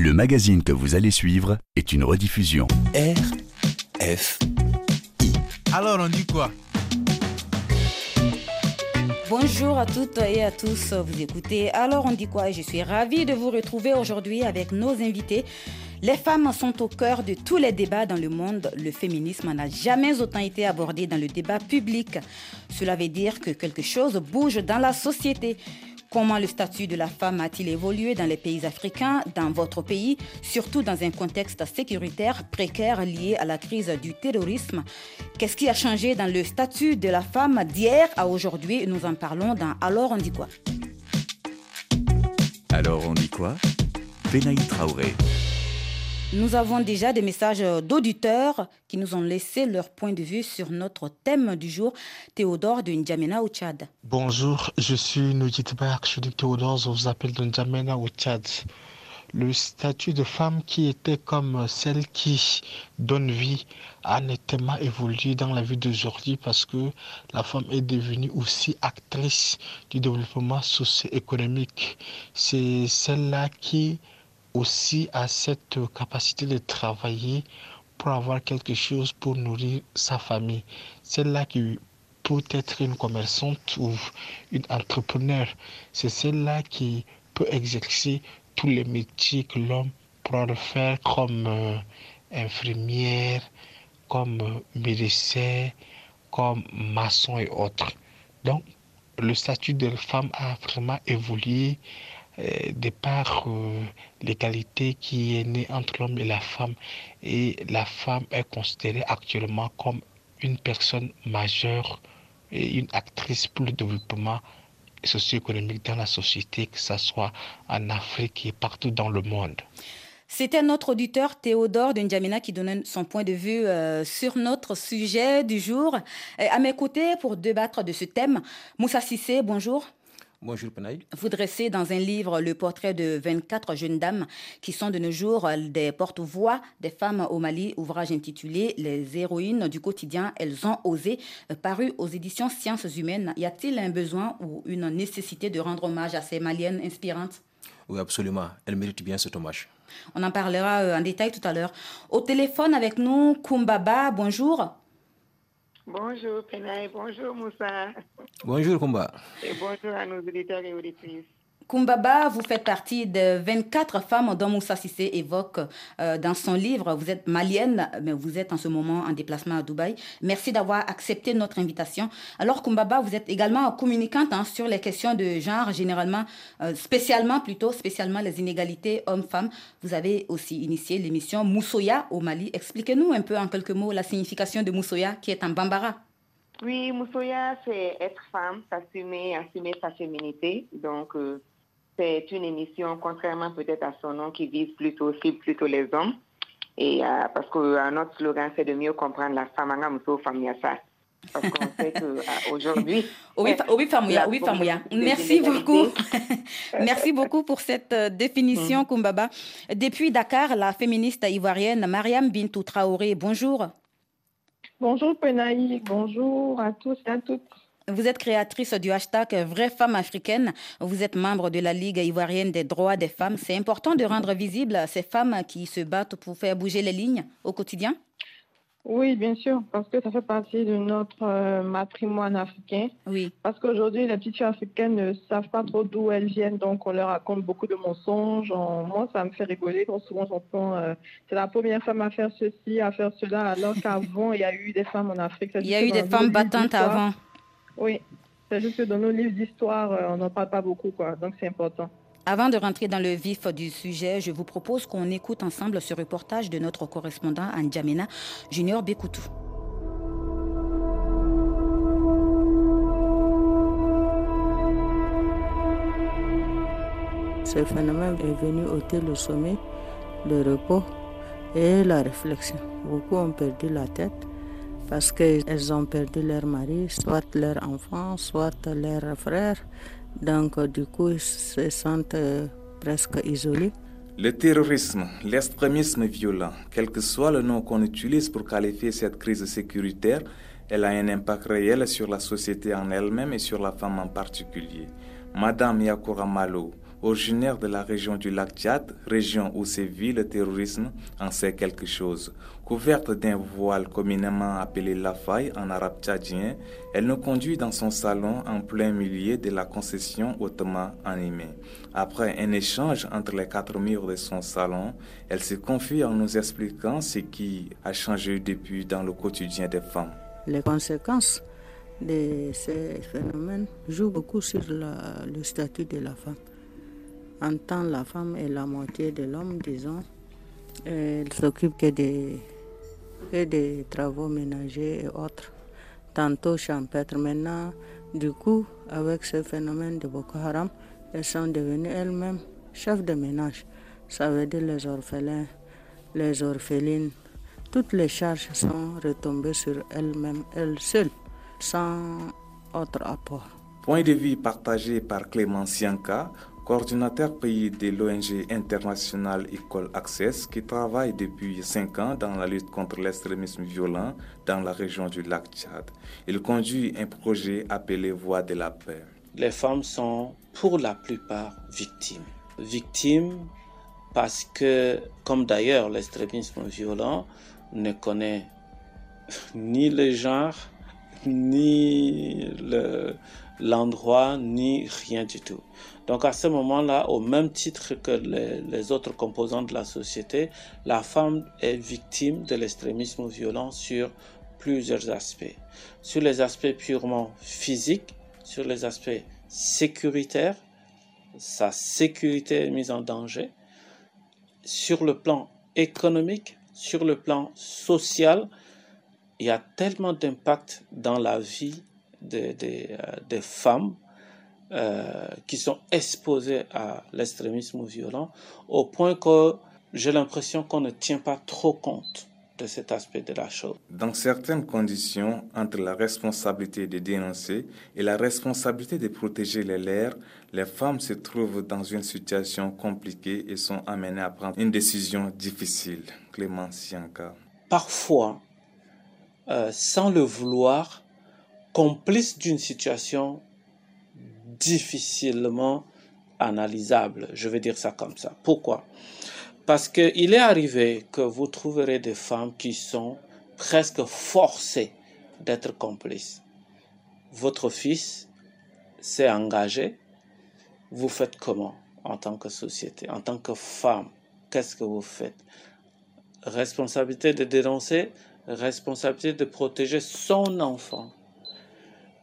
Le magazine que vous allez suivre est une rediffusion. F Alors on dit quoi? Bonjour à toutes et à tous, vous écoutez Alors on dit quoi? Je suis ravie de vous retrouver aujourd'hui avec nos invités. Les femmes sont au cœur de tous les débats dans le monde. Le féminisme n'a jamais autant été abordé dans le débat public. Cela veut dire que quelque chose bouge dans la société. Comment le statut de la femme a-t-il évolué dans les pays africains, dans votre pays, surtout dans un contexte sécuritaire précaire lié à la crise du terrorisme? Qu'est-ce qui a changé dans le statut de la femme d'hier à aujourd'hui? Nous en parlons dans Alors on dit quoi? Alors on dit quoi? Traoré. Nous avons déjà des messages d'auditeurs qui nous ont laissé leur point de vue sur notre thème du jour, Théodore de N'Djamena au Tchad. Bonjour, je suis Nujit archiduc Théodore, je vous appelle de N'Djamena au Tchad. Le statut de femme qui était comme celle qui donne vie a nettement évolué dans la vie d'aujourd'hui parce que la femme est devenue aussi actrice du développement socio-économique. C'est celle-là qui aussi à cette capacité de travailler pour avoir quelque chose pour nourrir sa famille. Celle-là qui peut être une commerçante ou une entrepreneur. C'est celle-là qui peut exercer tous les métiers que l'homme pourra faire comme euh, infirmière, comme euh, médecin, comme maçon et autres. Donc, le statut de la femme a vraiment évolué de par euh, l'égalité qui est née entre l'homme et la femme. Et la femme est considérée actuellement comme une personne majeure et une actrice pour le développement socio-économique dans la société, que ce soit en Afrique et partout dans le monde. C'était notre auditeur Théodore N'Djamena qui donnait son point de vue euh, sur notre sujet du jour. à mes côtés, pour débattre de ce thème, Moussa Sissé, bonjour. Bonjour Penaï. Vous dressez dans un livre le portrait de 24 jeunes dames qui sont de nos jours des porte-voix des femmes au Mali, ouvrage intitulé Les héroïnes du quotidien, elles ont osé, euh, paru aux éditions Sciences humaines. Y a-t-il un besoin ou une nécessité de rendre hommage à ces maliennes inspirantes? Oui, absolument. Elles méritent bien cet hommage. On en parlera euh, en détail tout à l'heure. Au téléphone avec nous, Kumbaba, bonjour. Bonjour Penaï, bonjour Moussa. Bonjour Kumba. Et bonjour à nos auditeurs et auditrices. Kumbaba, vous faites partie de 24 femmes dont Moussa Sissé évoque euh, dans son livre. Vous êtes malienne, mais vous êtes en ce moment en déplacement à Dubaï. Merci d'avoir accepté notre invitation. Alors Kumbaba, vous êtes également communicante hein, sur les questions de genre, généralement, euh, spécialement plutôt, spécialement les inégalités hommes-femmes. Vous avez aussi initié l'émission Moussoya au Mali. Expliquez-nous un peu en quelques mots la signification de Moussoya qui est en bambara. Oui, Moussoya, c'est être femme, s'assumer, assumer sa féminité. Donc, euh, c'est une émission, contrairement peut-être à son nom, qui vise plutôt, aussi plutôt les hommes. Et euh, parce que euh, notre slogan, c'est de mieux comprendre la femme Parce qu'on sait qu'aujourd'hui. oui, oui, oui, Merci beaucoup. Merci beaucoup pour cette euh, définition, mm. Kumbaba. Depuis Dakar, la féministe ivoirienne Mariam Bintou Traoré, bonjour. Bonjour Penaï, bonjour à tous et à toutes. Vous êtes créatrice du hashtag Vraie Femme Africaine. Vous êtes membre de la Ligue ivoirienne des droits des femmes. C'est important de rendre visible ces femmes qui se battent pour faire bouger les lignes au quotidien oui, bien sûr, parce que ça fait partie de notre euh, patrimoine africain. Oui. Parce qu'aujourd'hui, les petites filles africaines ne savent pas trop d'où elles viennent, donc on leur raconte beaucoup de mensonges. moi, ça me fait rigoler quand souvent j'entends euh, c'est la première femme à faire ceci, à faire cela, alors qu'avant, il y a eu des femmes en Afrique. Il y a eu des femmes battantes avant. Oui, c'est juste que dans nos livres d'histoire, euh, on n'en parle pas beaucoup, quoi. Donc c'est important. Avant de rentrer dans le vif du sujet, je vous propose qu'on écoute ensemble ce reportage de notre correspondant à N'Djamena, Junior Bekoutou. Ce phénomène est venu ôter le sommet, le repos et la réflexion. Beaucoup ont perdu la tête parce qu'elles ont perdu leur mari, soit leur enfant, soit leur frère. Donc du coup, ils se sentent euh, presque isolés. Le terrorisme, l'extrémisme violent, quel que soit le nom qu'on utilise pour qualifier cette crise sécuritaire, elle a un impact réel sur la société en elle-même et sur la femme en particulier. Madame Yakura Malo, originaire de la région du lac Tchad, région où sévit le terrorisme, en sait quelque chose. Couverte d'un voile communément appelé la faille en arabe tchadien, elle nous conduit dans son salon en plein milieu de la concession hautement animée. Après un échange entre les quatre murs de son salon, elle se confie en nous expliquant ce qui a changé depuis dans le quotidien des femmes. Les conséquences de ces phénomènes jouent beaucoup sur le statut de la femme. En tant la femme est la moitié de l'homme, disons, elle s'occupe que des et des travaux ménagers et autres, tantôt champêtres. Maintenant, du coup, avec ce phénomène de Boko Haram, elles sont devenues elles-mêmes chefs de ménage. Ça veut dire les orphelins, les orphelines. Toutes les charges sont retombées sur elles-mêmes, elles seules, sans autre apport. Point de vue partagé par Clément Sianka, coordinateur pays de l'ONG internationale Equal Access qui travaille depuis cinq ans dans la lutte contre l'extrémisme violent dans la région du lac Tchad. Il conduit un projet appelé Voix de la paix. Les femmes sont pour la plupart victimes. Victimes parce que, comme d'ailleurs l'extrémisme violent ne connaît ni le genre, ni l'endroit, ni rien du tout. Donc à ce moment-là, au même titre que les, autres composants de la société, la femme est victime de l'extrémisme violent sur plusieurs aspects. Sur les aspects purement physiques, sur les aspects sécuritaires, sa sécurité est mise en danger. Sur le plan économique, sur le plan social, il y a tellement d'impact dans la vie des, des euh, femmes euh, qui sont exposés à l'extrémisme violent, au point que j'ai l'impression qu'on ne tient pas trop compte de cet aspect de la chose. Dans certaines conditions, entre la responsabilité de dénoncer et la responsabilité de protéger les leurs, les femmes se trouvent dans une situation compliquée et sont amenées à prendre une décision difficile. Clément Sianka. Parfois, euh, sans le vouloir, complice d'une situation difficilement analysable. Je vais dire ça comme ça. Pourquoi? Parce qu'il est arrivé que vous trouverez des femmes qui sont presque forcées d'être complices. Votre fils s'est engagé. Vous faites comment en tant que société, en tant que femme? Qu'est-ce que vous faites? Responsabilité de dénoncer, responsabilité de protéger son enfant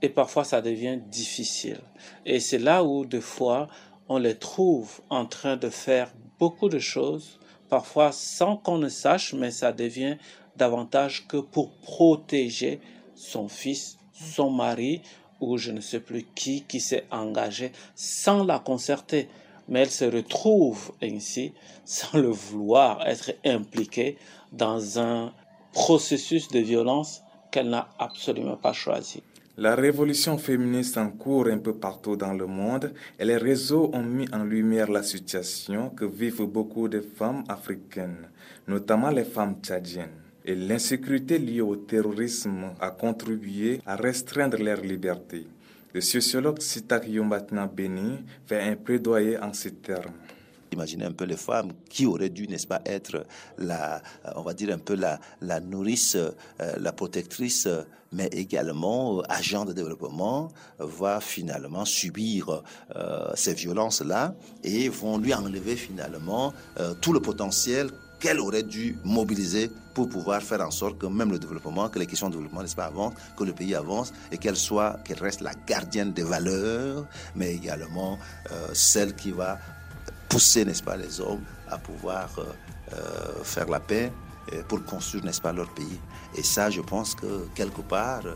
et parfois ça devient difficile. Et c'est là où des fois on les trouve en train de faire beaucoup de choses, parfois sans qu'on ne sache, mais ça devient davantage que pour protéger son fils, son mari ou je ne sais plus qui qui s'est engagé sans la concerter. Mais elle se retrouve ainsi, sans le vouloir, être impliquée dans un processus de violence qu'elle n'a absolument pas choisi. La révolution féministe en cours un peu partout dans le monde et les réseaux ont mis en lumière la situation que vivent beaucoup de femmes africaines, notamment les femmes tchadiennes. Et l'insécurité liée au terrorisme a contribué à restreindre leur liberté. Le sociologue Sitak Yombatna Beni fait un plaidoyer en ces termes. Imaginez un peu les femmes qui auraient dû, n'est-ce pas, être la, on va dire un peu la, la nourrice, euh, la protectrice, mais également euh, agent de développement, va finalement subir euh, ces violences-là et vont lui enlever finalement tout le potentiel qu'elle aurait dû mobiliser pour pouvoir faire en sorte que même le développement, que les questions de développement, n'est-ce pas, avancent, que le pays avance et qu'elle soit, qu'elle reste la gardienne des valeurs, mais également celle qui va pousser, n'est-ce pas, les hommes à pouvoir euh, euh, faire la paix pour construire, n'est-ce pas, leur pays. Et ça, je pense que quelque part, euh,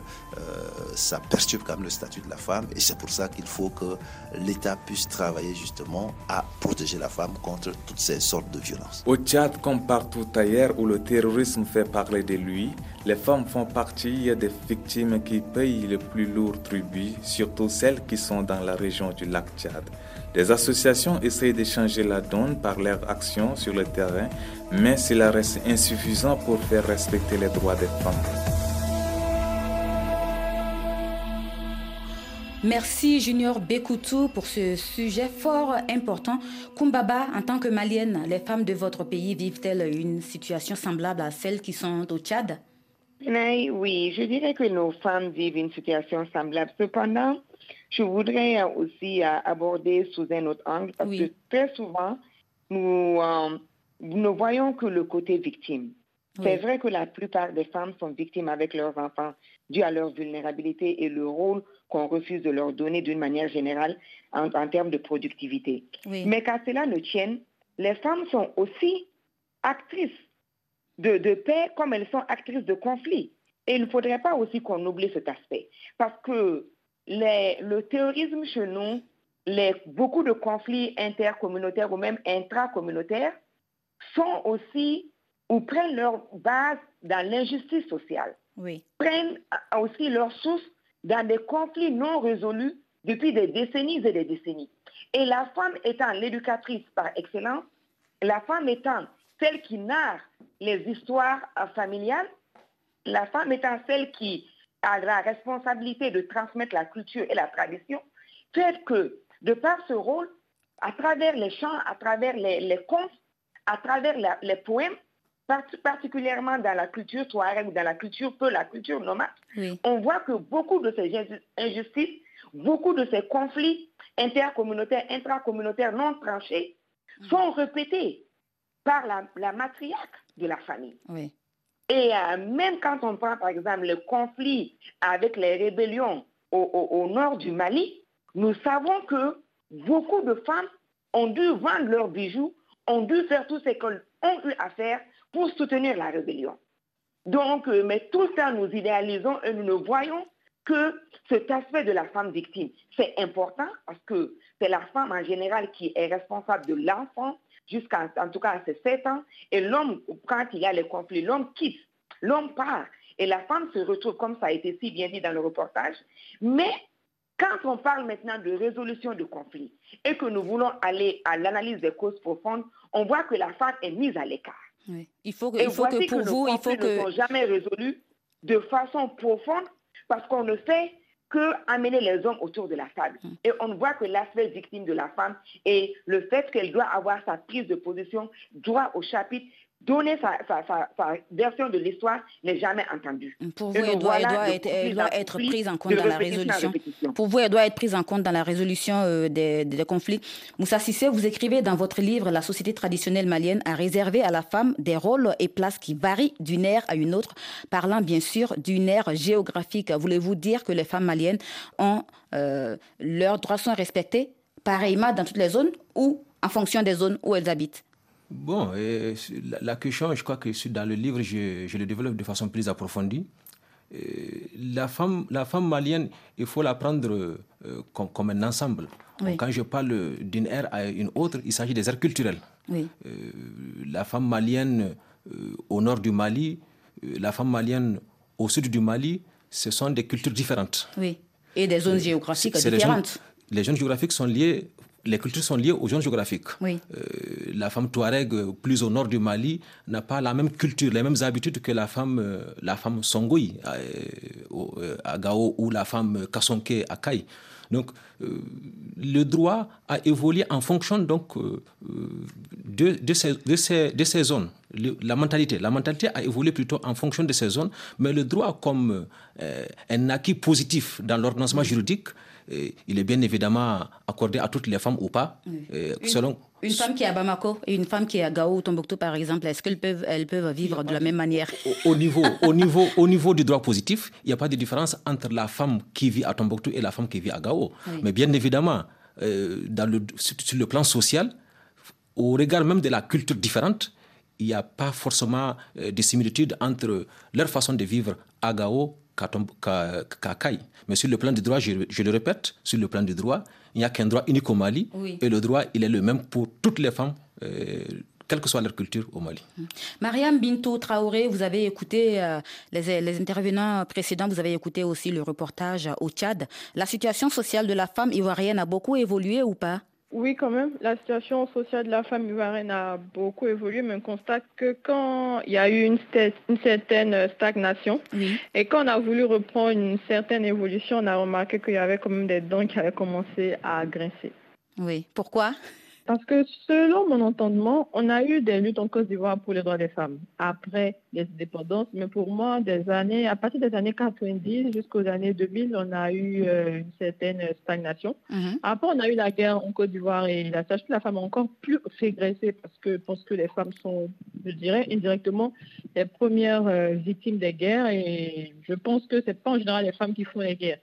ça perturbe quand même le statut de la femme. Et c'est pour ça qu'il faut que l'État puisse travailler justement à protéger la femme contre toutes ces sortes de violences. Au Tchad, comme partout ailleurs où le terrorisme fait parler de lui, les femmes font partie des victimes qui payent le plus lourd tribut, surtout celles qui sont dans la région du lac Tchad. Des associations essayent de changer la donne par leur action sur le terrain, mais cela reste insuffisant pour faire respecter les droits des femmes. Merci Junior Bekoutou pour ce sujet fort important. Kumbaba, en tant que malienne, les femmes de votre pays vivent-elles une situation semblable à celles qui sont au Tchad? Oui, je dirais que nos femmes vivent une situation semblable. Cependant, je voudrais aussi aborder sous un autre angle parce que très souvent, nous, euh, ne voyons que le côté victime. C'est vrai que la plupart des femmes sont victimes avec leurs enfants dû à leur vulnérabilité et le rôle qu'on refuse de leur donner d'une manière générale en, termes de productivité. Mais qu'à cela ne tienne, les femmes sont aussi actrices de, paix comme elles sont actrices de conflit. Et il ne faudrait pas aussi qu'on oublie cet aspect. Parce que le terrorisme chez nous, les, beaucoup de conflits intercommunautaires ou même intracommunautaires sont aussi ou prennent leur base dans l'injustice sociale. Prennent aussi leur source dans des conflits non résolus depuis des décennies et des décennies. Et la femme étant l'éducatrice par excellence, la femme étant celle qui narre les histoires familiales, la femme étant celle qui a la responsabilité de transmettre la culture et la tradition, fait que, de par ce rôle, à travers les chants, à travers les, contes, à travers les poèmes, particulièrement dans la culture touareg ou dans la culture peu, la culture nomade, on voit que beaucoup de ces injustices, beaucoup de ces conflits intercommunautaires, intracommunautaires non tranchés sont répétés par la, matriarque de la famille. Et euh, même quand on prend par exemple le conflit avec les rébellions au, nord du Mali, nous savons que beaucoup de femmes ont dû vendre leurs bijoux, ont dû faire tout ce qu'elles ont eu à faire pour soutenir la rébellion. Donc, euh, mais tout ça, nous idéalisons et nous ne voyons que cet aspect de la femme victime. C'est important parce que c'est la femme en général qui est responsable de l'enfant jusqu'à, en tout cas, à ses 7 ans. Et l'homme, quand il y a les conflits, l'homme quitte, l'homme part. Et la femme se retrouve, comme ça a été si bien dit dans le reportage. Mais quand on parle maintenant de résolution de conflits et que nous voulons aller à l'analyse des causes profondes, on voit que la femme est mise à l'écart. Il faut que, il faut que pour vous, il faut que... ne sont jamais résolus de façon profonde parce qu'on ne fait que amener les hommes autour de la table. Hum. Et on voit que l'aspect victime de la femme et le fait qu'elle doit avoir sa prise de position droit au chapitre donner sa, version de l'histoire n'est jamais entendue. Pour vous, elle doit, être, prise en compte dans la résolution. Pour vous, elle doit être prise en compte dans la résolution euh, des, conflits. Moussa Sissé, vous écrivez dans votre livre La société traditionnelle malienne a réservé à la femme des rôles et places qui varient d'une ère à une autre, parlant bien sûr d'une ère géographique. Voulez-vous dire que les femmes maliennes ont euh, leurs droits sont respectés pareillement dans toutes les zones ou en fonction des zones où elles habitent? Bon, la, question, je crois que dans le livre, je, le développe de façon plus approfondie. la, femme, la femme malienne, il faut la prendre euh, comme, un ensemble. Quand je parle d'une ère à une autre, il s'agit des aires culturelles. Euh, la femme malienne euh, au nord du Mali, la femme malienne au sud du Mali, ce sont des cultures différentes. Oui, et des zones géographiques différentes. les zones géographiques sont liées les cultures sont liées aux zones géographiques. Euh, la femme touareg, plus au nord du Mali, n'a pas la même culture, les mêmes habitudes que la femme, euh, la femme Songoui euh, à, Gao ou la femme Kasonke à Kai. Donc, le droit a évolué en fonction donc, de, de, ces, de, ces, de ces zones. la mentalité. La mentalité a évolué plutôt en fonction de ces zones, mais le droit comme un acquis positif dans l'ordonnancement juridique il est bien évidemment accordé à toutes les femmes ou pas, une, selon... Une femme qui est à Bamako et une femme qui est à Gao ou Tombouctou, par exemple, est-ce qu'elles peuvent, elles peuvent vivre de la même manière? Au, niveau, au, niveau, au niveau du droit positif, il n'y a pas de différence entre la femme qui vit à Tombouctou et la femme qui vit à Gao. Mais bien évidemment, euh, dans le, sur le plan social, au regard même de la culture différente, il n'y a pas forcément euh, de similitude entre leur façon de vivre à Gao qu'à Mais sur le plan du droit, je, le répète, sur le plan du droit, il n'y a qu'un droit unique au Mali. Et le droit, il est le même pour toutes les femmes. Euh, quelle que soit leur culture au Mali. Hum. Mariam Bintou Traoré, vous avez écouté euh, les, les, intervenants précédents, vous avez écouté aussi le reportage au Tchad. La situation sociale de la femme ivoirienne a beaucoup évolué ou pas? Oui, quand même. La situation sociale de la femme ivoirienne a beaucoup évolué, mais on constate que quand il y a eu une, une certaine stagnation, et quand on a voulu reprendre une certaine évolution, on a remarqué qu'il y avait quand même des dents qui avaient commencé à grincer. Oui. Pourquoi? Parce que selon mon entendement, on a eu des luttes en Côte d'Ivoire pour les droits des femmes après les indépendances, mais pour moi, des années, à partir des années 90 jusqu'aux années 2000, on a eu euh, une certaine stagnation. Mhm. Après, on a eu la guerre en Côte d'Ivoire et la situation de la femme a encore plus régressé parce que pense que les femmes sont, je dirais, indirectement les premières euh, victimes des guerres et je pense que c'est pas en général les femmes qui font les guerres.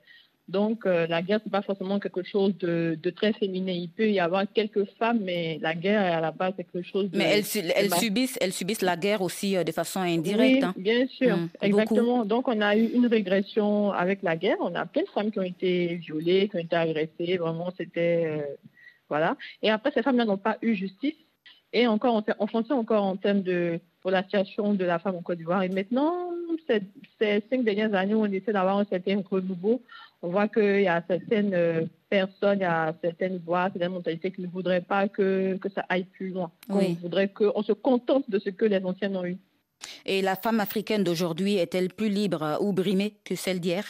Donc, euh, la guerre, c'est pas forcément quelque chose de, très féminin. Il peut y avoir quelques femmes, mais la guerre, à la base, c'est quelque chose de... Mais elles, elles subissent, elles subissent la guerre aussi euh, de façon indirecte. Oui, hein. bien sûr, mmh, exactement. Donc, on a eu une régression avec la guerre. On a plein de femmes qui ont été violées, qui ont été agressées. Vraiment, c'était... Euh, voilà. Et après, ces femmes-là n'ont pas eu justice. Et encore, on fonctionne encore en termes de pour la situation de la femme en Côte d'Ivoire. Et maintenant, ces, ces, cinq dernières années, on essaie d'avoir un certain renouveau on voit qu'il y a certaines euh, personnes, il y a certaines voix, certaines mentalités qui ne voudraient pas que, que ça aille plus loin. On voudrait qu'on se contente de ce que les anciennes ont eu. Et la femme africaine d'aujourd'hui est-elle plus libre ou brimée que celle d'hier?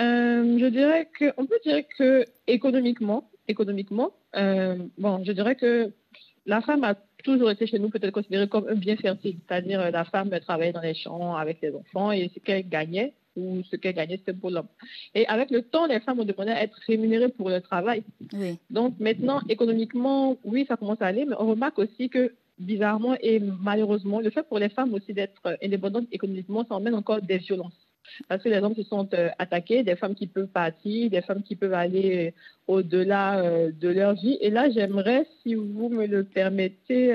Euh, Je dirais que, on peut dire que économiquement, économiquement, euh, bon, je dirais que la femme a toujours été chez nous peut-être considérée comme un bien fertile, c'est-à-dire la femme travaillait dans les champs avec les enfants et ce qu'elle gagnait, ou ce qu'elle gagnait, c'était pour l'homme. Et avec le temps, les femmes ont demandé à être rémunérées pour leur travail. Donc maintenant, économiquement, oui, ça commence à aller, mais on remarque aussi que bizarrement et malheureusement, le fait pour les femmes aussi d'être indépendantes économiquement, ça emmène encore des violences. Parce que les hommes se sont euh, attaqués, des femmes qui peuvent partir, des femmes qui peuvent aller euh, au-delà euh, de leur vie. Et là, j'aimerais, si vous me le permettez,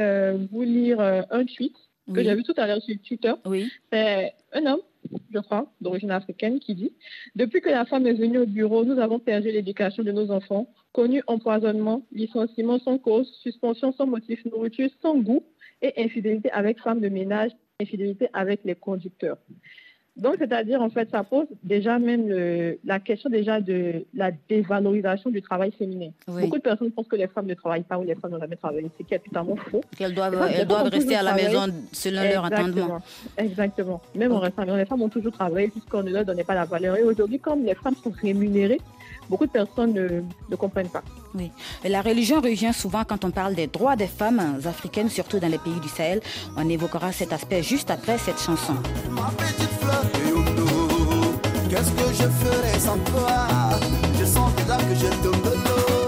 vous lire un tweet que j'ai vu tout à l'heure sur Twitter. Oui. C'est un homme je crois, d'origine africaine, qui dit Depuis que la femme est venue au bureau, nous avons perdu l'éducation de nos enfants, connu empoisonnement, licenciement sans cause, suspension sans motif, nourriture sans goût et infidélité avec femme de ménage, infidélité avec les conducteurs. Donc, c'est-à-dire, en fait, ça pose déjà même la question déjà de la dévalorisation du travail féminin. Beaucoup de personnes pensent que les femmes ne travaillent pas ou les femmes n'ont jamais travaillé, ce qui est totalement faux. Qu'elles doivent, elles doivent rester à la maison selon leur entendement. Exactement. Même en restant les femmes ont toujours travaillé puisqu'on ne leur donnait pas la valeur. Et aujourd'hui, comme les femmes sont rémunérées, beaucoup de personnes ne, comprennent pas. Oui. la religion revient souvent quand on parle des droits des femmes africaines, surtout dans les pays du Sahel. On évoquera cet aspect juste après cette chanson. Qu'est-ce que je ferais sans toi? Je sens déjà que je de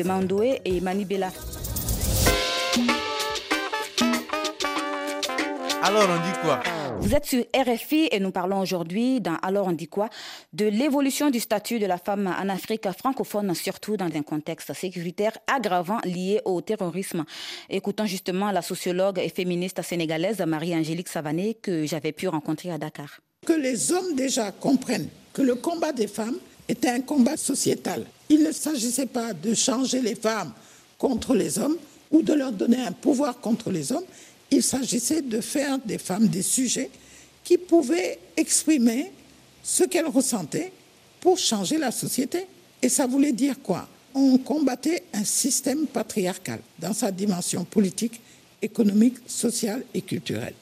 Mandoé et Manibela. Alors on dit quoi? Vous êtes sur RFI et nous parlons aujourd'hui dans Alors on dit quoi? De l'évolution du statut de la femme en Afrique francophone, surtout dans un contexte sécuritaire aggravant lié au terrorisme. Écoutons justement la sociologue et féministe sénégalaise Marie-Angélique Savané que j'avais pu rencontrer à Dakar. Que les hommes déjà comprennent que le combat des femmes était un combat sociétal. Il ne s'agissait pas de changer les femmes contre les hommes ou de leur donner un pouvoir contre les hommes. Il s'agissait de faire des femmes des sujets qui pouvaient exprimer ce qu'elles ressentaient pour changer la société. Et ça voulait dire quoi? On combattait un système patriarcal dans sa dimension politique, économique, sociale et culturelle.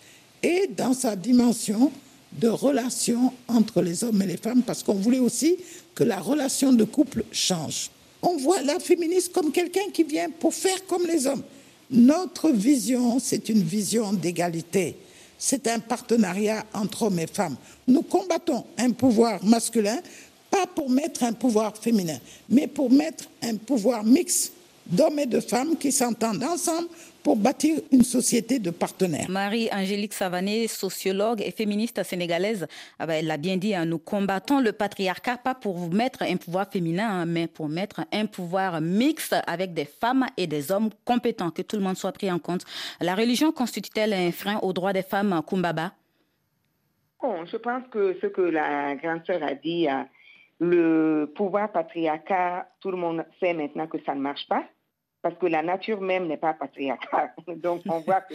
Et dans sa dimension de relation entre les hommes et les femmes, parce qu'on voulait aussi que la relation de couple change. On voit la féministe comme quelqu'un qui vient pour faire comme les hommes. Notre vision, c'est une vision d'égalité. C'est un partenariat entre hommes et femmes. Nous combattons un pouvoir masculin, pas pour mettre un pouvoir féminin, mais pour mettre un pouvoir mixte d'hommes et de femmes qui s'entendent ensemble pour bâtir une société de partenaires. Marie-Angélique Savané, sociologue et féministe sénégalaise, ah ben, elle l'a bien dit, hein, nous combattons le patriarcat pas pour vous mettre un pouvoir féminin, hein, mais pour mettre un pouvoir mixte avec des femmes et des hommes compétents, que tout le monde soit pris en compte. La religion constitue-t-elle un frein aux droits des femmes, Kumbaba Bon, je pense que ce que la grande sœur a dit, euh, le pouvoir patriarcat, tout le monde sait maintenant que ça ne marche pas parce que la nature même n'est pas patriarcale. Donc, on voit que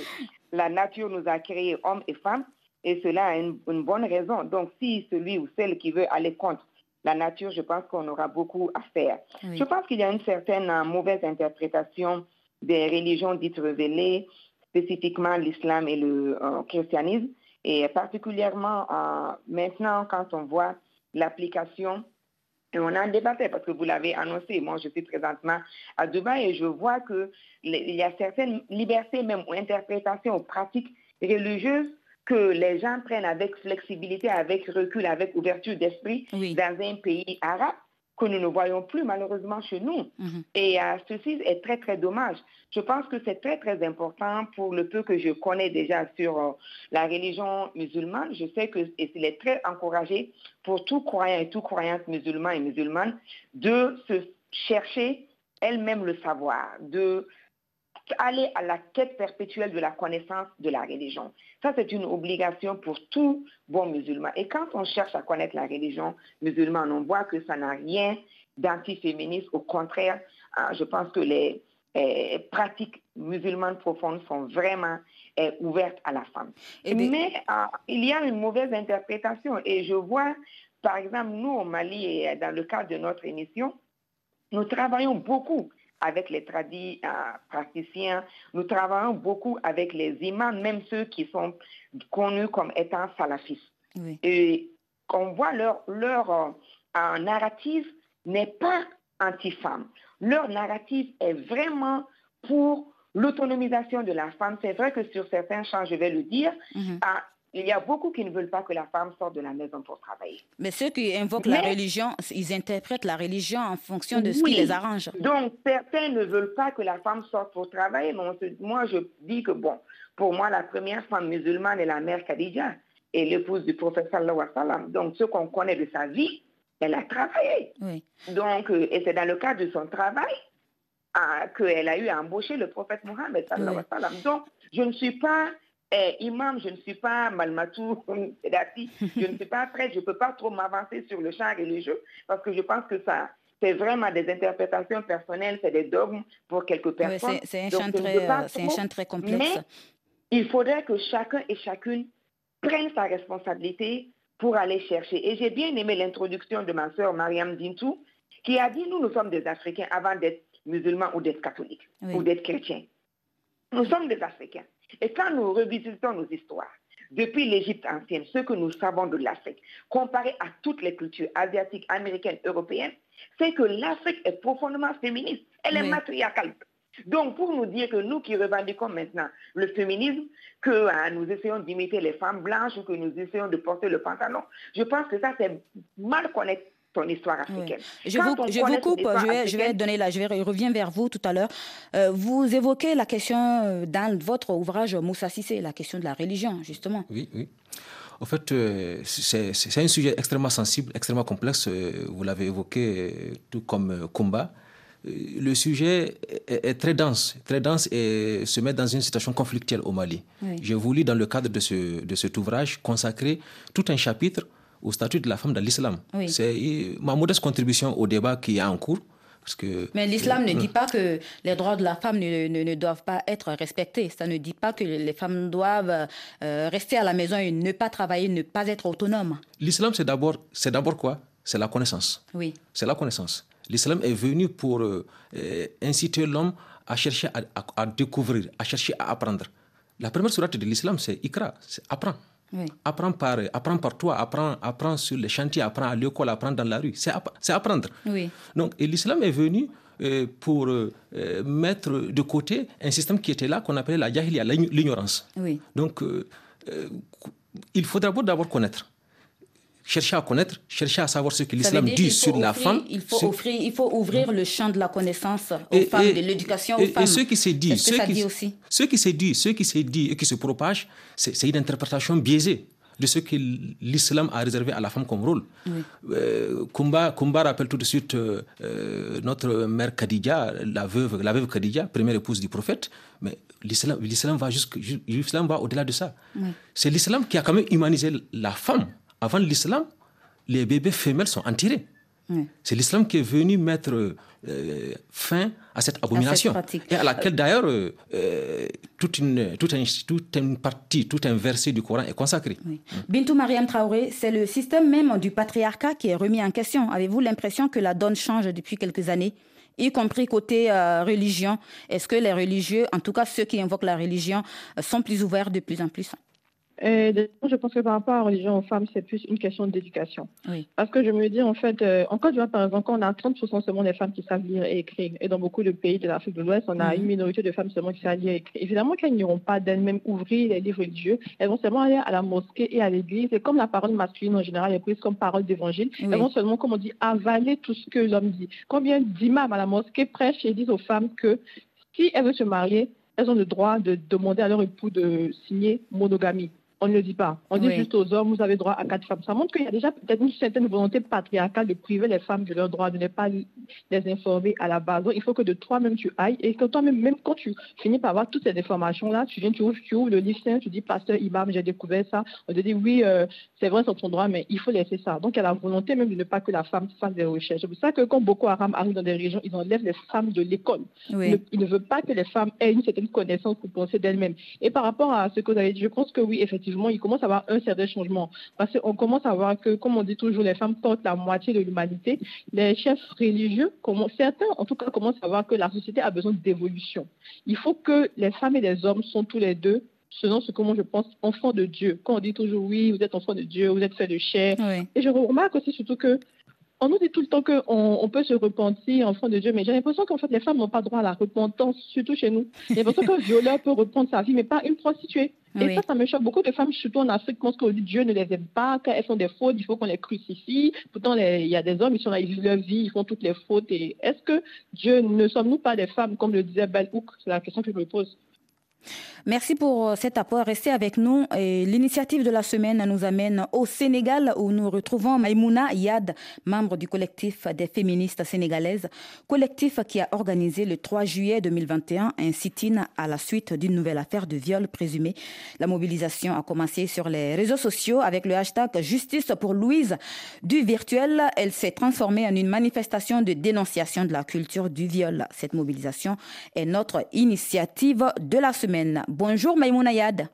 la nature nous a créés hommes et femmes, et cela a une, bonne raison. Donc, si celui ou celle qui veut aller contre la nature, je pense qu'on aura beaucoup à faire. Je pense qu'il y a une certaine euh, mauvaise interprétation des religions dites révélées, spécifiquement l'islam et le euh, christianisme, et particulièrement euh, maintenant quand on voit l'application et on en débattait parce que vous l'avez annoncé. Moi, je suis présentement à Dubaï et je vois qu'il y a certaines libertés, même ou interprétations ou pratiques religieuses que les gens prennent avec flexibilité, avec recul, avec ouverture d'esprit dans un pays arabe que nous ne voyons plus malheureusement chez nous. Mhm. Et euh, ceci est très, très dommage. Je pense que c'est très, très important pour le peu que je connais déjà sur euh, la religion musulmane. Je sais qu'il est très encouragé pour tout croyant et tout croyante musulman et musulmane de se chercher elle-même le savoir, de aller à la quête perpétuelle de la connaissance de la religion. Ça, c'est une obligation pour tout bon musulman. Et quand on cherche à connaître la religion musulmane, on voit que ça n'a rien d'antiféministe. Au contraire, hein, je pense que les eh, pratiques musulmanes profondes sont vraiment eh, ouvertes à la femme. Mais ah, il y a une mauvaise interprétation. Et je vois, par exemple, nous au Mali, et dans le cadre de notre émission, nous travaillons beaucoup avec les tradis euh, praticiens. Nous travaillons beaucoup avec les imams, même ceux qui sont connus comme étant salafistes. Et on voit leur, leur euh, narrative n'est pas anti-femme. Leur narrative est vraiment pour l'autonomisation de la femme. C'est vrai que sur certains champs, je vais le dire, mm-hmm. euh, il y a beaucoup qui ne veulent pas que la femme sorte de la maison pour travailler. Mais ceux qui invoquent la religion, ils interprètent la religion en fonction de ce qui les arrange. Donc, certains ne veulent pas que la femme sorte pour travailler. Mais moi, je dis que, bon, pour moi, la première femme musulmane est la mère Khadija et l'épouse du prophète sallallahu alayhi wa sallam. Donc, ce qu'on connaît de sa vie, elle a travaillé. Donc, euh, et c'est dans le cadre de son travail ah, qu'elle a eu à embaucher le prophète Mohammed sallallahu alayhi wa sallam. Donc, je ne suis pas eh, imam, je ne suis pas Malmatou, je ne suis pas prête, je ne peux pas trop m'avancer sur le champ religieux parce que je pense que ça, c'est vraiment des interprétations personnelles, c'est des dogmes pour quelques personnes. c'est un, un champ très complexe. Mais il faudrait que chacun et chacune prenne sa responsabilité pour aller chercher. Et j'ai bien aimé l'introduction de ma sœur Mariam Dintou, qui a dit, nous, nous sommes des Africains avant d'être musulmans ou d'être catholiques ou d'être chrétiens. Nous sommes des Africains. Et quand nous revisitons nos histoires, depuis l'Égypte ancienne, ce que nous savons de l'Afrique, comparé à toutes les cultures asiatiques, américaines, européennes, c'est que l'Afrique est profondément féministe. Elle est matriarcale. Donc, pour nous dire que nous qui revendiquons maintenant le féminisme, que hein, nous essayons d'imiter les femmes blanches ou que nous essayons de porter le pantalon, je pense que ça, c'est mal connaître son histoire africaine. Je, vous, je vous, coupe, je vais, je vais, donner la, je vais, reviens vers vous tout à l'heure. Euh, vous évoquez la question euh, dans votre ouvrage Moussa Sissé, la question de la religion, justement. Oui, oui. En fait, euh, c'est un sujet extrêmement sensible, extrêmement complexe. Vous l'avez évoqué, tout comme combat le sujet est, très dense, très dense et se met dans une situation conflictuelle au Mali. J'ai voulu, dans le cadre de, ce, de cet ouvrage, consacrer tout un chapitre au statut de la femme dans l'islam. C'est ma modeste contribution au débat qui est en cours. Parce que, Mais l'islam ne dit pas que les droits de la femme ne, ne, doivent pas être respectés. Ça ne dit pas que les femmes doivent euh, rester à la maison et ne pas travailler, ne pas être autonomes. L'islam, c'est d'abord, c'est d'abord quoi? C'est la connaissance. Oui. C'est la connaissance. L'islam est venu pour euh, inciter l'homme à chercher à, découvrir, à chercher à apprendre. La première sourate de l'islam, c'est Ikra, c'est apprends. Apprends, par, apprends par toi, apprends, apprends sur les chantiers, apprends à l'école, apprends dans la rue. C'est apprendre. Oui. Donc, et l'islam est venu euh, pour euh, mettre de côté un système qui était là, qu'on appelait la jahiliya, l'ignorance. Oui. Donc, il faudra d'abord connaître chercher à connaître, chercher à savoir ce que l'islam dit sur la femme. Il faut, offrir, il faut ouvrir le champ de la connaissance aux femmes, de l'éducation aux femmes. Et ce qui s'est dit, ce, qui, aussi? ce qui s'est dit, ce qui s'est dit et qui se propage, c'est une interprétation biaisée de ce que l'islam a réservé à la femme comme rôle. Euh, Kumba, rappelle tout de suite euh, euh, notre mère Khadija, la veuve, la veuve Khadija, première épouse du prophète, mais l'islam va, va au-delà de ça. C'est l'islam qui a quand même humanisé la femme avant l'islam, les bébés femelles sont enterrés. C'est l'islam qui est venu mettre euh, fin à cette abomination. et à laquelle d'ailleurs euh, euh, toute, une, toute, une partie, tout un verset du Coran est consacré. Bintou Mariam Traoré, c'est le système même du patriarcat qui est remis en question. Avez-vous l'impression que la donne change depuis quelques années y compris côté religion? Est-ce que les religieux, en tout cas ceux qui invoquent la religion, sont plus ouverts de plus en plus? Je pense que par rapport à la religion aux femmes, c'est plus une question d'éducation. Parce que je me dis, en fait, euh, en Côte d'Ivoire, par exemple, on a 30% seulement des femmes qui savent lire et écrire. Et dans beaucoup de pays de l'Afrique de l'Ouest, on a mhm. une minorité de femmes seulement qui savent lire et écrire. Évidemment qu'elles n'iront pas d'elles-mêmes ouvrir les livres religieux. Elles vont seulement aller à la mosquée et à l'église. Et comme la parole masculine en général est prise comme parole d'évangile, elles vont seulement, comme on dit, avaler tout ce que l'homme dit. Combien d'imams à la mosquée prêchent et disent aux femmes que si elles veulent se marier, elles ont le droit de demander à leur époux de signer monogamie. On ne le dit pas. On dit juste aux hommes, vous avez droit à quatre femmes. Ça montre qu'il y a déjà peut-être une certaine volonté patriarcale de priver les femmes de leur droit, de ne pas les informer à la base. Donc, il faut que de toi-même tu ailles et que toi-même, même quand tu finis par avoir toutes ces informations-là, tu viens, tu ouvres, tu ouvres le livre tu dis, pasteur, imam, j'ai découvert ça. On te dit, oui, euh, c'est vrai, c'est ton droit, mais il faut laisser ça. Donc, il y a la volonté même de ne pas que la femme fasse des recherches. C'est pour ça que quand Boko Haram arrive dans des régions, ils enlèvent les femmes de l'école. Ils, ne, veulent pas que les femmes aient une certaine connaissance pour penser d'elles-mêmes. Et par rapport à ce que vous avez dit, je pense que oui, effectivement, il commence à avoir un certain changement. Parce qu'on commence à voir que, comme on dit toujours, les femmes portent la moitié de l'humanité. Les chefs religieux, certains en tout cas, commencent à voir que la société a besoin d'évolution. Il faut que les femmes et les hommes sont tous les deux selon ce que moi je pense, enfants de Dieu. Quand on dit toujours oui, vous êtes enfants de Dieu, vous êtes fait de chair. Et je remarque aussi surtout que on nous dit tout le temps qu'on on peut se repentir, enfant de Dieu, mais j'ai l'impression qu'en fait, les femmes n'ont pas droit à la repentance, surtout chez nous. J'ai l'impression qu'un violeur peut reprendre sa vie, mais pas une prostituée. Et ça, ça me choque. Beaucoup de femmes, surtout en Afrique, pensent que Dieu ne les aime pas, qu'elles font des fautes, il faut qu'on les crucifie. Pourtant, il y a des hommes, ils sont là, ils vivent leur vie, ils font toutes les fautes. Et est-ce que Dieu ne sommes-nous pas des femmes, comme le disait Belle Hook C'est la question que je me pose. Merci pour euh, cet apport. Restez avec nous. L'initiative de la semaine nous amène au Sénégal où nous retrouvons Maïmouna Yad, membre du collectif des féministes sénégalaises, collectif qui a organisé le 3 juillet 2021 un sit-in à la suite d'une nouvelle affaire de viol présumé. La mobilisation a commencé sur les réseaux sociaux avec le hashtag Justice pour Louise du virtuel. Elle s'est transformée en une manifestation de dénonciation de la culture du viol. Cette mobilisation est notre initiative de la semaine. Bonjour Maïmouna Yad.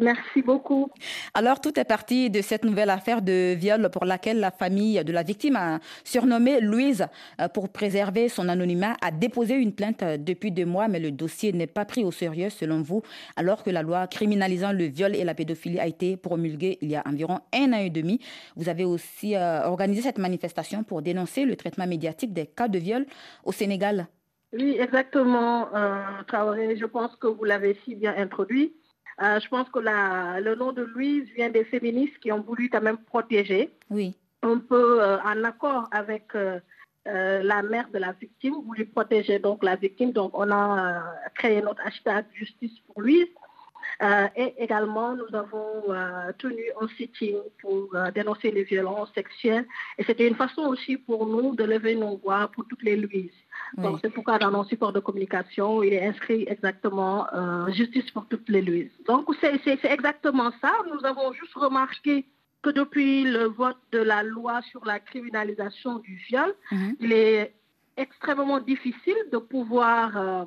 Merci beaucoup. Alors, tout est parti de cette nouvelle affaire de viol pour laquelle la famille de la victime, a surnommée Louise, euh, pour préserver son anonymat, a déposé une plainte euh, depuis deux mois, mais le dossier n'est pas pris au sérieux selon vous, alors que la loi criminalisant le viol et la pédophilie a été promulguée il y a environ un an et demi. Vous avez aussi euh, organisé cette manifestation pour dénoncer le traitement médiatique des cas de viol au Sénégal. Oui, exactement, euh, Traoré. Je pense que vous l'avez si bien introduit. Euh, je pense que la, le nom de Louise vient des féministes qui ont voulu quand même protéger. Oui. un peu en accord avec la mère de la victime, voulu protéger donc la victime. Donc, on a créé notre hashtag Justice pour Louise. Euh, et également, nous avons euh, tenu un sitting pour euh, dénoncer les violences sexuelles. Et c'était une façon aussi pour nous de lever nos voix pour toutes les Louises. Donc, c'est pourquoi dans nos supports de communication, il est inscrit exactement justice pour toutes les Louises. Donc, c'est exactement ça. Nous avons juste remarqué que depuis le vote de la loi sur la criminalisation du viol, mhm. il est extrêmement difficile de pouvoir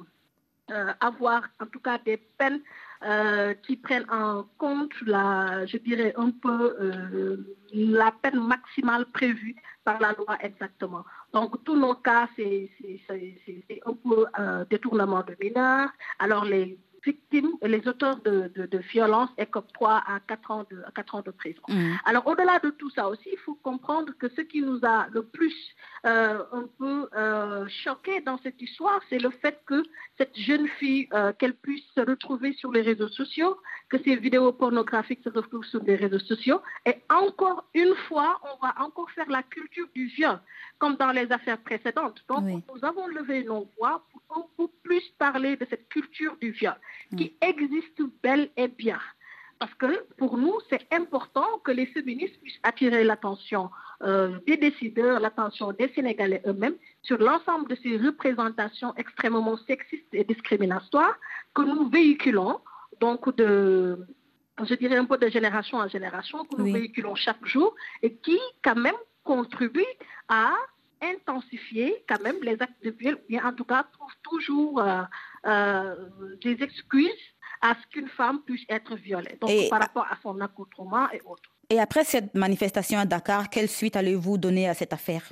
avoir en tout cas des peines euh, qui prennent en compte la, je dirais un peu euh, la peine maximale prévue par la loi exactement. Donc tous nos cas, c'est un peu un détournement de mineurs. Alors les victimes, les auteurs de, de, de violences écopent 3 à 4 ans de, 4 ans de prison. Mm. Alors, au-delà de tout ça aussi, il faut comprendre que ce qui nous a le plus euh, un peu euh, choqué dans cette histoire, c'est le fait que cette jeune fille, euh, qu'elle puisse se retrouver sur les réseaux sociaux, que ces vidéos pornographiques se retrouvent sur les réseaux sociaux. Et encore une fois, on va encore faire la culture du viol, comme dans les affaires précédentes. Donc, nous avons levé nos voix pour plus parler de cette culture du viol qui mm. existe bel et bien. Parce que pour nous, c'est important que les féministes puissent attirer l'attention euh, des décideurs, l'attention des Sénégalais eux-mêmes sur l'ensemble de ces représentations extrêmement sexistes et discriminatoires que nous véhiculons, donc de, je dirais un peu de génération en génération, que nous véhiculons chaque jour et qui quand même contribuent à intensifier quand même les actes de viol, bien en tout cas trouvent toujours euh, euh, des excuses à ce qu'une femme puisse être violée, donc par rapport à son accoutrement et autres. Et après cette manifestation à Dakar, quelle suite allez-vous donner à cette affaire?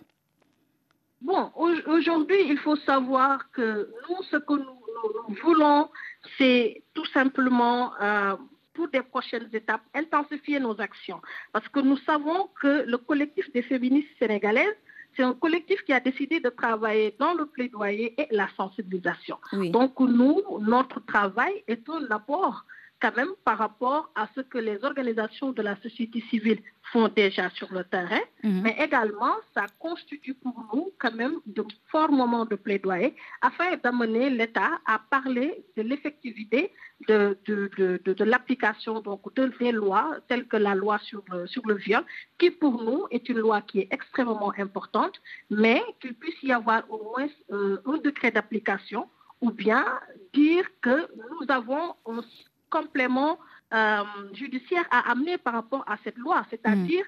Bon, aujourd'hui, il faut savoir que nous, ce que nous, voulons, c'est tout simplement, euh, pour des prochaines étapes, intensifier nos actions. Parce que nous savons que le collectif des féministes sénégalaises c'est un collectif qui a décidé de travailler dans le plaidoyer et la sensibilisation. Donc nous, notre travail est un apport quand même par rapport à ce que les organisations de la société civile font déjà sur le terrain, mhm. mais également ça constitue pour nous quand même de forts moments de plaidoyer afin d'amener l'État à parler de l'effectivité de, de, de, de l'application donc de des lois telles que la loi sur le, sur le viol, qui pour nous est une loi qui est extrêmement importante, mais qu'il puisse y avoir au moins euh, un décret d'application ou bien dire que nous avons un complément euh, judiciaire à amener par rapport à cette loi. C'est-à-dire,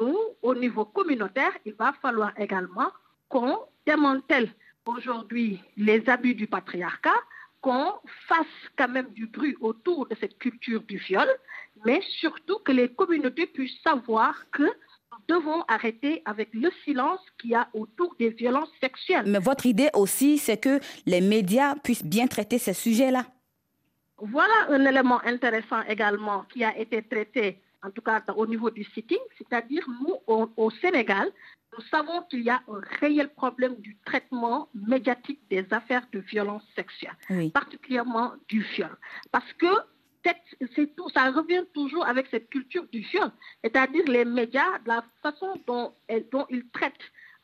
nous, au niveau communautaire, il va falloir également qu'on démantèle aujourd'hui les abus du patriarcat, qu'on fasse quand même du bruit autour de cette culture du viol, mais surtout que les communautés puissent savoir que nous devons arrêter avec le silence qu'il y a autour des violences sexuelles. Mais votre idée aussi, c'est que les médias puissent bien traiter ces sujets-là. Voilà un élément intéressant également qui a été traité, en tout cas au niveau du sitting, c'est-à-dire nous, au, Sénégal, nous savons qu'il y a un réel problème du traitement médiatique des affaires de violence sexuelle, particulièrement du viol. Parce que c'est tout, ça revient toujours avec cette culture du viol, c'est-à-dire les médias, la façon dont, dont ils traitent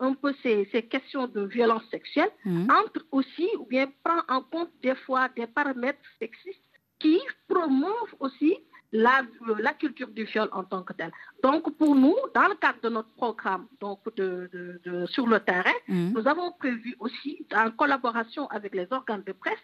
un peu ces, questions de violence sexuelle, mmh. entre aussi ou bien prend en compte des fois des paramètres sexistes qui promouvent aussi la, la, culture du viol en tant que telle. Donc, pour nous, dans le cadre de notre programme donc de, de, sur le terrain, mmh. nous avons prévu aussi, en collaboration avec les organes de presse,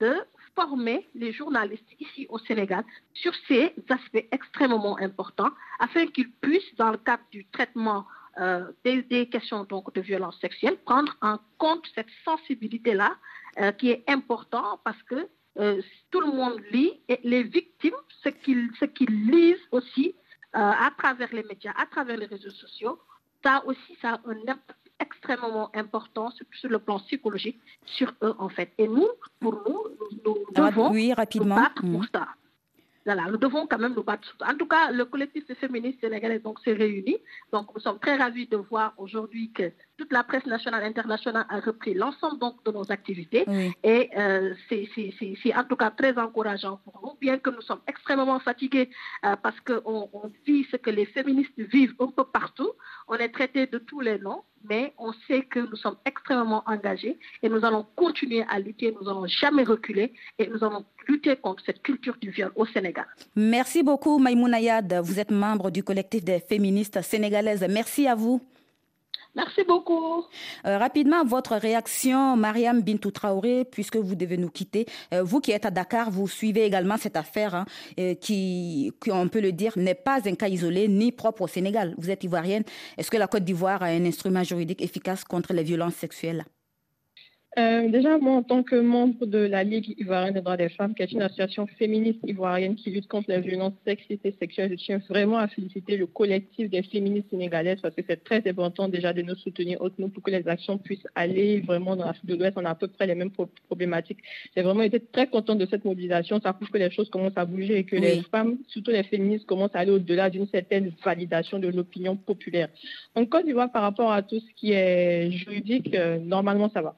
de former les journalistes ici au Sénégal sur ces aspects extrêmement importants afin qu'ils puissent, dans le cadre du traitement euh, des, questions donc de violence sexuelle, prendre en compte cette sensibilité-là euh, qui est important parce que euh, tout le monde lit et les victimes, ce qu'ils lisent aussi à travers les médias, à travers les réseaux sociaux, ça aussi, ça a un impact extrêmement important sur, le plan psychologique sur eux en fait. Et nous, pour nous, nous, devons oui, rapidement. pour mmh. ça. Voilà, nous devons quand même nous battre. En tout cas, le collectif féministe sénégalais donc s'est réuni. Donc, nous sommes très ravis de voir aujourd'hui que toute la presse nationale et internationale a repris l'ensemble donc de nos activités. Et euh, c'est en tout cas très encourageant pour nous, bien que nous sommes extrêmement fatigués euh, parce qu'on on vit ce que les féministes vivent un peu partout. On est traité de tous les noms, mais on sait que nous sommes extrêmement engagés et nous allons continuer à lutter. Nous n'allons jamais reculer et nous allons lutter contre cette culture du viol au Sénégal. Merci beaucoup, Maïmouna Yad. Vous êtes membre du collectif des féministes sénégalaises. Merci à vous. Merci beaucoup. Euh, rapidement, votre réaction, Mariam Bintou Traoré, puisque vous devez nous quitter. Euh, vous qui êtes à Dakar, vous suivez également cette affaire hein, euh, qui, qui, on peut le dire, n'est pas un cas isolé ni propre au Sénégal. Vous êtes ivoirienne. Est-ce que la Côte d'Ivoire a un instrument juridique efficace contre les violences sexuelles? Euh, déjà, moi, en tant que membre de la Ligue ivoirienne des droits des femmes, qui est une association féministe ivoirienne qui lutte contre les violences sexistes et sexuelles, je tiens vraiment à féliciter le collectif des féministes sénégalaises parce que c'est très important déjà de nous soutenir autres nous pour que les actions puissent aller vraiment dans l'Afrique de l'Ouest. On a à peu près les mêmes problématiques. J'ai vraiment été très contente de cette mobilisation. Ça prouve que les choses commencent à bouger et que les femmes, surtout les féministes, commencent à aller au-delà d'une certaine validation de l'opinion populaire. En Côte d'Ivoire, par rapport à tout ce qui est juridique, euh, normalement, ça va.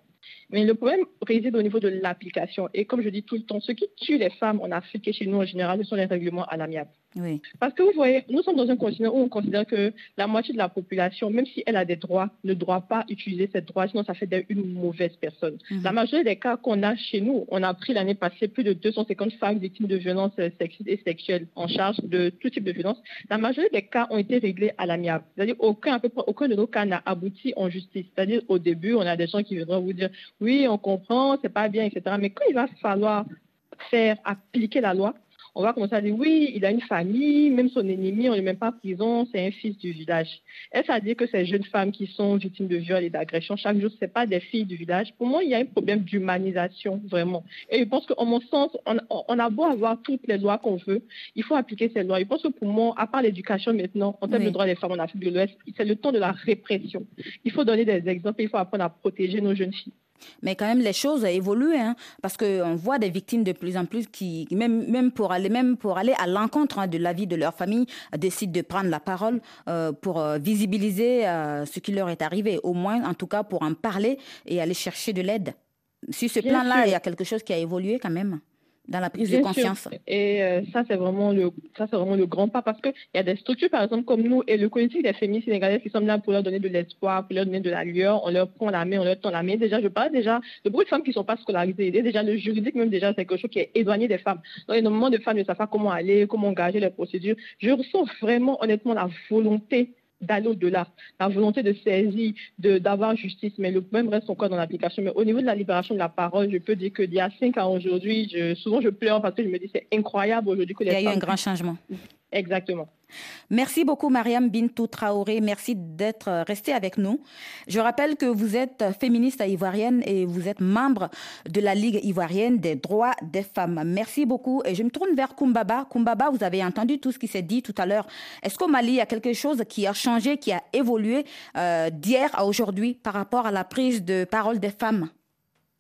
Mais le problème réside au niveau de l'application. Et comme je dis tout le temps, ce qui tue les femmes en Afrique et chez nous en général, ce sont les règlements à l'amiable. Oui. Parce que vous voyez, nous sommes dans un continent où on considère que la moitié de la population, même si elle a des droits, ne doit pas utiliser ces droits, sinon ça fait d'elle une mauvaise personne. Mhm. La majorité des cas qu'on a chez nous, on a pris l'année passée plus de 250 femmes victimes de violences sexistes et sexuelles en charge de tout type de violence. La majorité des cas ont été réglés à l'amiable. C'est-à-dire aucun, à peu près, aucun de nos cas n'a abouti en justice. C'est-à-dire au début, on a des gens qui viendront vous dire oui, on comprend, c'est pas bien, etc. Mais quand il va falloir faire appliquer la loi, on va commencer à dire oui, il a une famille, même son ennemi, on ne met même pas en prison, c'est un fils du village. Est-ce à dire que ces jeunes femmes qui sont victimes de viol et d'agression chaque jour, ce n'est pas des filles du village? Pour moi, il y a un problème d'humanisation, vraiment. Et je pense qu'en mon sens, on, on, a beau avoir toutes les lois qu'on veut, il faut appliquer ces lois. Je pense que pour moi, à part l'éducation maintenant, en termes Oui. de droits des femmes en Afrique de l'Ouest, c'est le temps de la répression. Il faut donner des exemples, il faut apprendre à protéger nos jeunes filles. Mais quand même, les choses évoluent, hein, parce qu'on voit des victimes de plus en plus qui, même, même pour aller, même pour aller à l'encontre hein, de la vie de leur famille, décident de prendre la parole euh, pour euh, visibiliser euh, ce qui leur est arrivé, au moins, en tout cas, pour en parler et aller chercher de l'aide. Sur ce plan-là, il y a quelque chose qui a évolué quand même dans la prise Bien de sûr. conscience. Et euh, ça, c'est vraiment le, ça, c'est vraiment le grand pas parce qu'il y a des structures, par exemple, comme nous et le collectif des féministes sénégalaises qui sont là pour leur donner de l'espoir, pour leur donner de la lueur. On leur prend la main, on leur tend la main. Déjà, je parle déjà de beaucoup de femmes qui ne sont pas scolarisées. Et déjà, le juridique, même déjà, c'est quelque chose qui est éloigné des femmes. Donc, énormément de femmes ne savent pas comment aller, comment engager les procédures. Je ressens vraiment, honnêtement, la volonté d'aller au-delà, la volonté de saisir, de- d'avoir justice, mais le problème reste encore dans l'application. Mais au niveau de la libération de la parole, je peux dire que d'il y a cinq ans aujourd'hui, souvent je pleure parce que je me dis c'est incroyable aujourd'hui que Il les y a eu un grand changement. Exactement. Merci beaucoup, Mariam Bintou Traoré. Merci d'être restée avec nous. Je rappelle que vous êtes féministe ivoirienne et vous êtes membre de la Ligue ivoirienne des droits des femmes. Merci beaucoup. Et je me tourne vers Kumbaba. Kumbaba, vous avez entendu tout ce qui s'est dit tout à l'heure. Est-ce qu'au Mali, il y a quelque chose qui a changé, qui a évolué euh, d'hier à aujourd'hui par rapport à la prise de parole des femmes?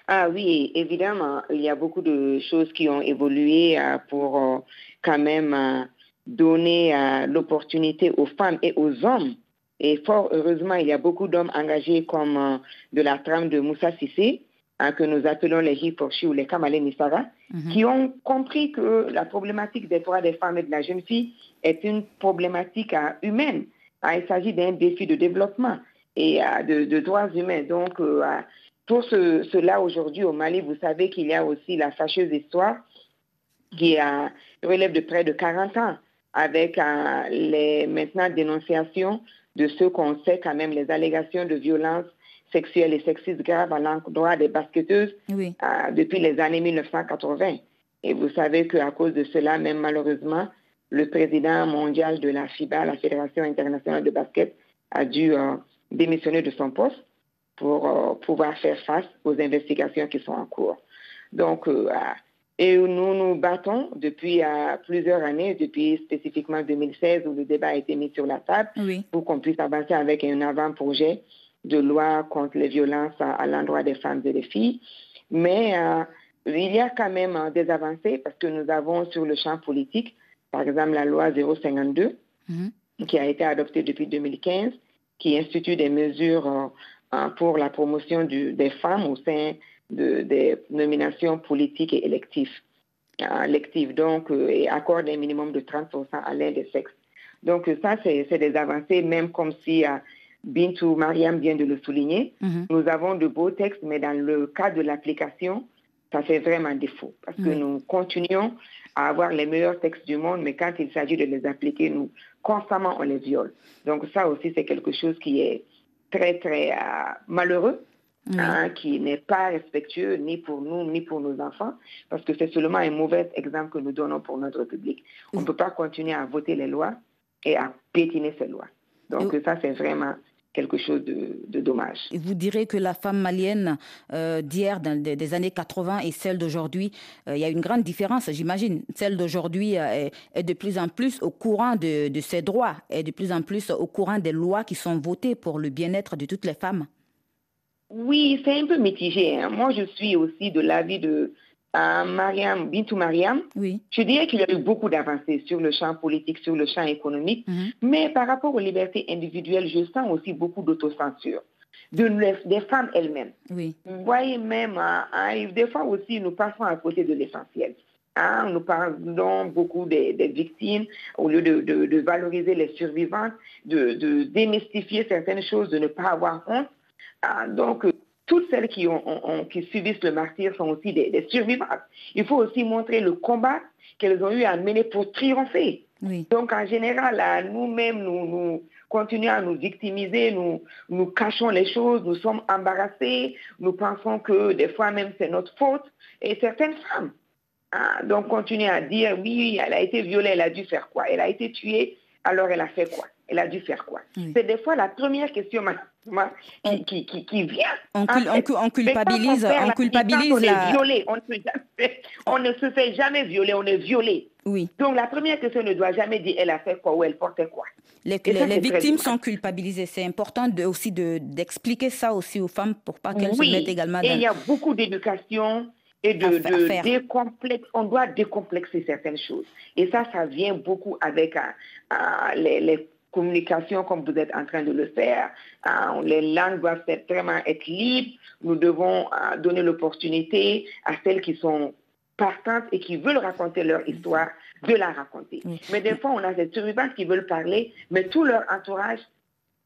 Ah oui, évidemment, il y a beaucoup de choses qui ont évolué euh, pour euh, quand même euh, donner euh, l'opportunité aux femmes et aux hommes. Et fort heureusement, il y a beaucoup d'hommes engagés comme euh, de la trame de Moussa Sissé, hein, que nous appelons les Hiporchi ou les Kamale Nisara, qui ont compris que la problématique des droits des femmes et de la jeune fille est une problématique euh, humaine. Hein, il s'agit d'un défi de développement et euh, de, de droits humains. Donc, pour ce- cela, aujourd'hui au Mali, vous savez qu'il y a aussi la fâcheuse histoire qui relève de près de 40 ans avec euh, les maintenant dénonciations de ceux qu'on sait quand même les allégations de violences sexuelles et sexistes graves à l'endroit des basketteuses Oui. euh, depuis les années 1980. Et vous savez qu'à cause de cela, même malheureusement, le président mondial de la FIBA, la Fédération internationale de basket, a dû euh, démissionner de son poste pour pouvoir faire face aux investigations qui sont en cours. Donc, et nous nous battons depuis euh, plusieurs années, depuis spécifiquement 2016 où le débat a été mis sur la table Oui. pour qu'on puisse avancer avec un avant-projet de loi contre les violences à, à l'endroit des femmes et des filles. Mais euh, il y a quand même euh, des avancées parce que nous avons sur le champ politique, par exemple, la loi 052, mhm. qui a été adoptée depuis 2015, qui institue des mesures pour la promotion des femmes au sein des nominations politiques et électives. électives donc, et accorde un minimum de 30% à l'un des sexes. Donc ça, c'est des avancées, même comme si Bintou Mariam vient de le souligner. Mhm. Nous avons de beaux textes, mais dans le cas de l'application, ça fait vraiment défaut. Parce que nous continuons à avoir les meilleurs textes du monde, mais quand il s'agit de les appliquer, nous, constamment, on les viole. Donc ça aussi, c'est quelque chose qui est très, très euh, malheureux. Hein, qui n'est pas respectueux ni pour nous ni pour nos enfants, parce que c'est seulement un mauvais exemple que nous donnons pour notre public. On ne peut pas continuer à voter les lois et à piétiner ces lois. Donc ça, c'est vraiment quelque chose de, dommage. Et vous direz que la femme malienne euh, d'hier, des, années 80 et celle d'aujourd'hui, euh, il y a une grande différence, j'imagine. Celle d'aujourd'hui euh, est, de plus en plus au courant de, ses droits, est de plus en plus au courant des lois qui sont votées pour le bien-être de toutes les femmes. Oui, c'est un peu mitigé. Hein. Moi, je suis aussi de l'avis de Mariam, Bintou Mariam, oui. je dirais qu'il y a eu beaucoup d'avancées sur le champ politique, sur le champ économique, mhm. mais par rapport aux libertés individuelles, je sens aussi beaucoup d'autocensure de, des femmes elles-mêmes. Oui. Vous voyez même, hein, hein, des fois aussi, nous passons à côté de l'essentiel. Hein, nous parlons beaucoup des, victimes au lieu de, valoriser les survivantes, de, démystifier certaines choses, de ne pas avoir honte. Ah, donc, toutes celles qui, ont, qui subissent le martyr sont aussi des, survivantes. Il faut aussi montrer le combat qu'elles ont eu à mener pour triompher. Donc, en général, nous-mêmes, nous, nous, continuons à nous victimiser, nous, nous cachons les choses, nous sommes embarrassés, nous pensons que des fois même c'est notre faute. Et certaines femmes, hein, donc, continuent à dire, oui, elle a été violée, elle a dû faire quoi? Elle a été tuée, alors elle a fait quoi? Elle a dû faire quoi C'est des fois la première question qui, qui, qui, vient. On, culpabilise, on culpabilise on est violé, on, ne se fait jamais violer, on est violé. Oui. Donc la première question ne doit jamais dire elle a fait quoi ou elle portait quoi. Les, victimes sont culpabilisées. C'est important de, aussi d'expliquer ça aussi aux femmes pour pas qu'elles se mettent également dans... Et il y a beaucoup d'éducation et de, de décomplexe. On doit décomplexer certaines choses. Et ça, ça vient beaucoup avec euh, euh, les, les communication comme vous êtes en train de le faire. Hein, les langues doivent être vraiment être libres. Nous devons euh, donner l'opportunité à celles qui sont partantes et qui veulent raconter leur histoire de la raconter. Mais des fois, on a des survivantes qui veulent parler, mais tout leur entourage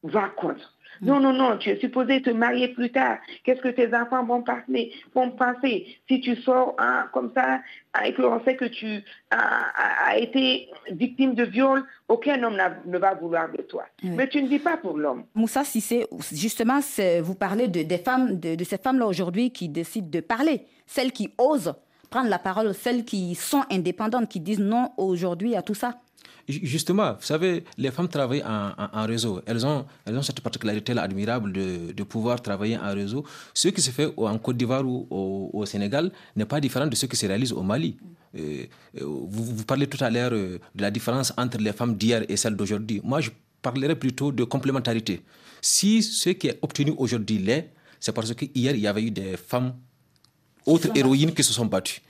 va contre. Non, non, non, tu es supposé te marier plus tard. Qu'est-ce que tes enfants vont, penser, vont penser? Si tu sors hein, comme ça et qu'on sait que tu as, été victime de viol Aucun homme ne va vouloir de toi. Mais tu ne dis pas pour l'homme. Moussa c'est justement, vous parlez de, des femmes, de, de ces femmes-là aujourd'hui qui décident de parler, celles qui osent prendre la parole, celles qui sont indépendantes, qui disent non aujourd'hui à tout ça. Justement, vous savez, les femmes travaillent en, réseau. Elles ont, elles ont cette particularité admirable de, de, pouvoir travailler en réseau. Ce qui se fait en Côte d'Ivoire ou au, Sénégal n'est pas différent de ce qui se réalise au Mali. Euh, euh, vous, vous, parlez tout à l'heure euh, de la différence entre les femmes d'hier et celles d'aujourd'hui. Moi, je parlerais plutôt de complémentarité. Si ce qui est obtenu aujourd'hui l'est, c'est parce qu'hier, il y avait eu des femmes, autres héroïnes qui se sont battues.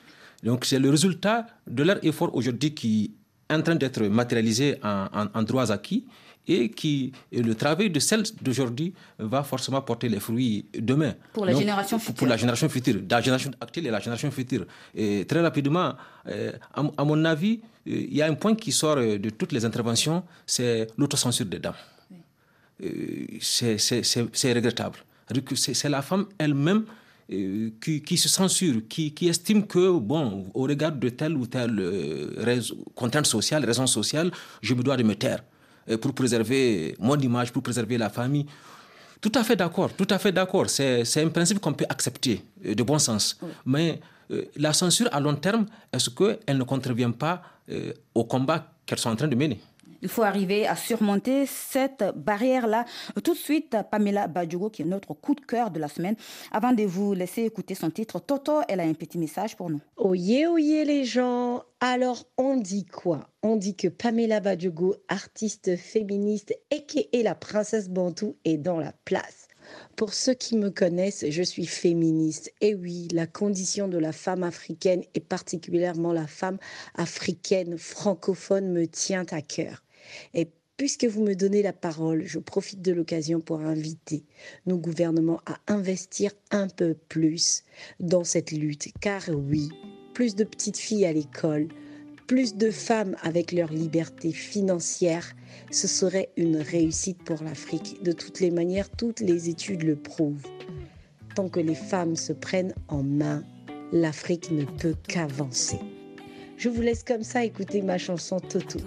Donc, c'est le résultat de leur effort aujourd'hui qui en train d'être matérialisé en, droits acquis et qui le travail de celles d'aujourd'hui va forcément porter les fruits demain. Pour la génération future. Pour la génération future, la génération actuelle et la génération future. Et très rapidement, euh, à, mon avis, euh, il y a un point qui sort de toutes les interventions, c'est l'autocensure des dames. Euh, c'est regrettable. C'est la femme elle-même euh, qui, se censure, qui, estime que, bon, au regard de telle ou telle euh, contrainte sociale, raison sociale, je me dois de me taire euh, pour préserver mon image, pour préserver la famille. Tout à fait d'accord, tout à fait d'accord. C'est un principe qu'on peut accepter, de bon sens. Mais la censure à long terme, est-ce qu'elle ne contrevient pas au combat qu'elles sont en train de mener? Il faut arriver à surmonter cette barrière-là. Tout de suite, Pamela Badjogo, qui est notre coup de cœur de la semaine. Avant de vous laisser écouter son titre, Toto, elle a un petit message pour nous. Oyez, oyez les gens. Alors, on dit quoi? On dit que Pamela Badjogo, artiste féministe et qui est la princesse Bantou, est dans la place. Pour ceux qui me connaissent, je suis féministe. Et oui, la condition de la femme africaine et particulièrement la femme africaine francophone me tient à cœur. Et Puisque vous me donnez la parole, je profite de l'occasion pour inviter nos gouvernements à investir un peu plus dans cette lutte. Car oui, plus de petites filles à l'école, plus de femmes avec leur liberté financière, ce serait une réussite pour l'Afrique. De toutes les manières, toutes les études le prouvent. Tant que les femmes se prennent en main, l'Afrique ne peut qu'avancer. Je vous laisse comme ça écouter ma chanson Toto.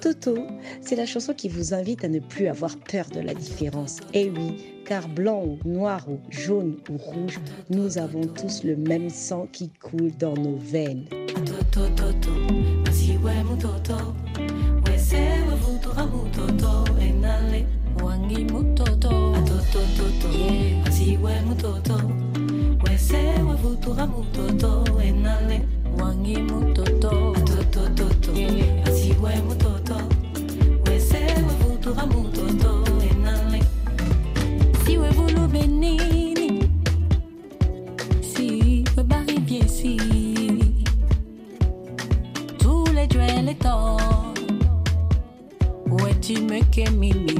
Toto, c'est la chanson qui vous invite à ne plus avoir peur de la différence. Et oui, car blanc ou noir ou jaune ou rouge, nous avons tous le même sang qui coule dans nos veines. Toto, toto, mutoto enale tous les joies les temps où tu me que mimi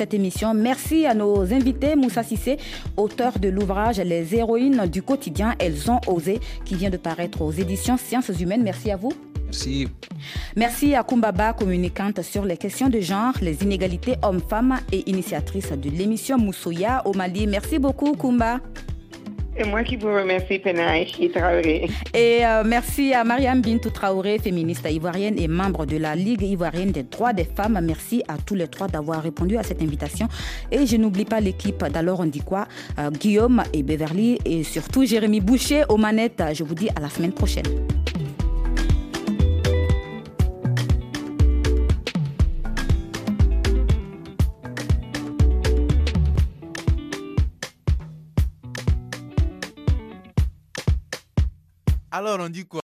cette émission. Merci à nos invités, Moussa Sissé, auteur de l'ouvrage Les héroïnes du quotidien, elles ont osé, qui vient de paraître aux éditions Sciences Humaines. Merci à vous. Merci. Merci à Kumbaba, communicante sur les questions de genre, les inégalités hommes-femmes et initiatrice de l'émission Moussoya au Mali. Merci beaucoup, Kumba. C'est moi qui vous remercie, Penaïchi Traoré. Et euh, merci à Mariam Bintou Traoré, féministe ivoirienne et membre de la Ligue ivoirienne des droits des femmes. Merci à tous les trois d'avoir répondu à cette invitation. Et je n'oublie pas l'équipe d'Alors on dit quoi, euh, Guillaume et Beverly et surtout Jérémy Boucher aux manettes. Je vous dis à la semaine prochaine. Alors on dit quoi?